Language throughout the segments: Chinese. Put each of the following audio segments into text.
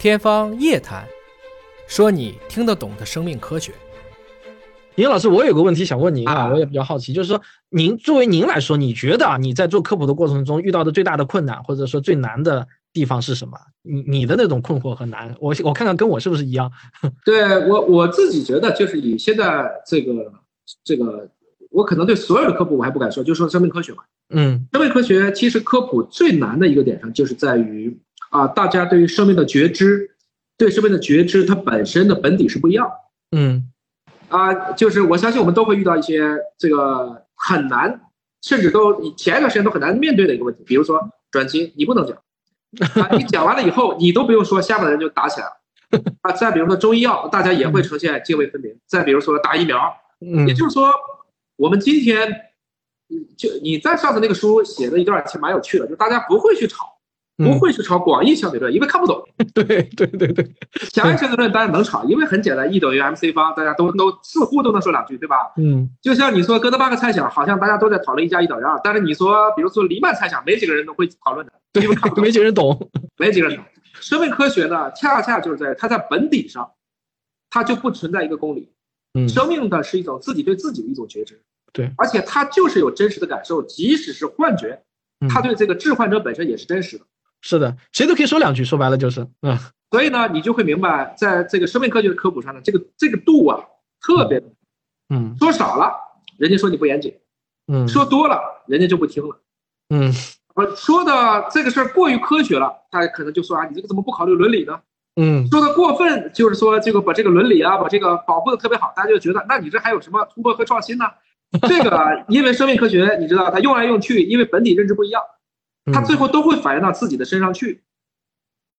天方夜谭，说你听得懂的生命科学。尹老师，我有个问题想问您啊，啊我也比较好奇，就是说，您作为您来说，你觉得啊，你在做科普的过程中遇到的最大的困难，或者说最难的地方是什么？你你的那种困惑和难，我我看看跟我是不是一样？对我我自己觉得，就是以现在这个这个，我可能对所有的科普我还不敢说，就说生命科学吧。嗯生命科学其实科普最难的一个点上，就是在于啊，大家对于生命的觉知，对生命的觉知，它本身的本底是不一样嗯啊。就是我相信我们都会遇到一些这个很难，甚至都你前一段时间都很难面对的一个问题，比如说转基因，你不能讲，啊，你讲完了以后，你都不用说，下面的人就打起来了。啊，再比如说中医药，大家也会呈现泾渭分明。再比如说打疫苗，嗯也就是说，我们今天，嗯就你在上次那个书写的一段其实蛮有趣的，就大家不会去炒，不嗯，会去炒广义相对论，因为看不懂。对对对对，狭义相对论大家能炒，因为很简单，E 等于 mc 方，大家都都似乎都能说两句，对吧？嗯就像你说哥德巴赫猜想，好像大家都在讨论一加一等于二，但是你说，比如说黎曼猜想，没几个人都会讨论的，因为看不懂没几个人懂。没几个人懂。生命科学呢，恰恰就是在它在本底上，它就不存在一个公理。嗯生命的是一种自己对自己的一种觉知，对，而且它就是有真实的感受，即使是幻觉，嗯它对这个致幻者本身也是真实的。是的，谁都可以说两句，说白了就是，嗯所以呢，你就会明白，在这个生命科学的科普上呢，这个这个度啊，特别嗯说少了，人家说你不严谨；嗯，说多了，人家就不听了。嗯我说的这个事儿过于科学了，大家可能就说啊，你这个怎么不考虑伦理呢？嗯说的过分，就是说这个把这个伦理啊，把这个保护的特别好，大家就觉得，那你这还有什么突破和创新呢？这个啊因为生命科学，你知道它用来用去，因为本体认知不一样，嗯它最后都会反映到自己的身上去，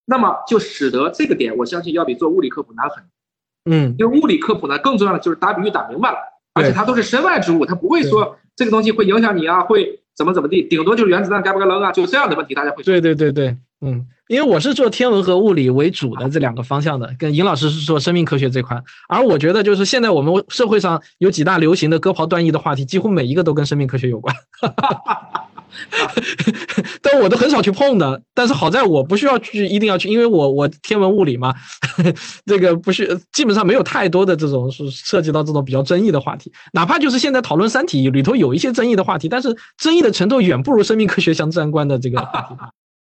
那么就使得这个点，我相信要比做物理科普难很多。嗯。因为物理科普呢，更重要的就是打比喻打明白了，而且它都是身外之物，它不会说这个东西会影响你啊，会怎么怎么地，顶多就是原子弹该不该扔啊，就这样的问题大家会。对对对对，嗯，因为我是做天文和物理为主的这两个方向的，跟尹老师是做生命科学这块，而我觉得就是现在我们社会上有几大流行的割袍断义的话题，几乎每一个都跟生命科学有关，但我都很少去碰的。但是好在我不需要去，一定要去，因为我我天文物理嘛，这个不是基本上没有太多的这种是涉及到这种比较争议的话题，哪怕就是现在讨论《三体》里头有一些争议的话题，但是争议的程度远不如生命科学相自然观的这个话题。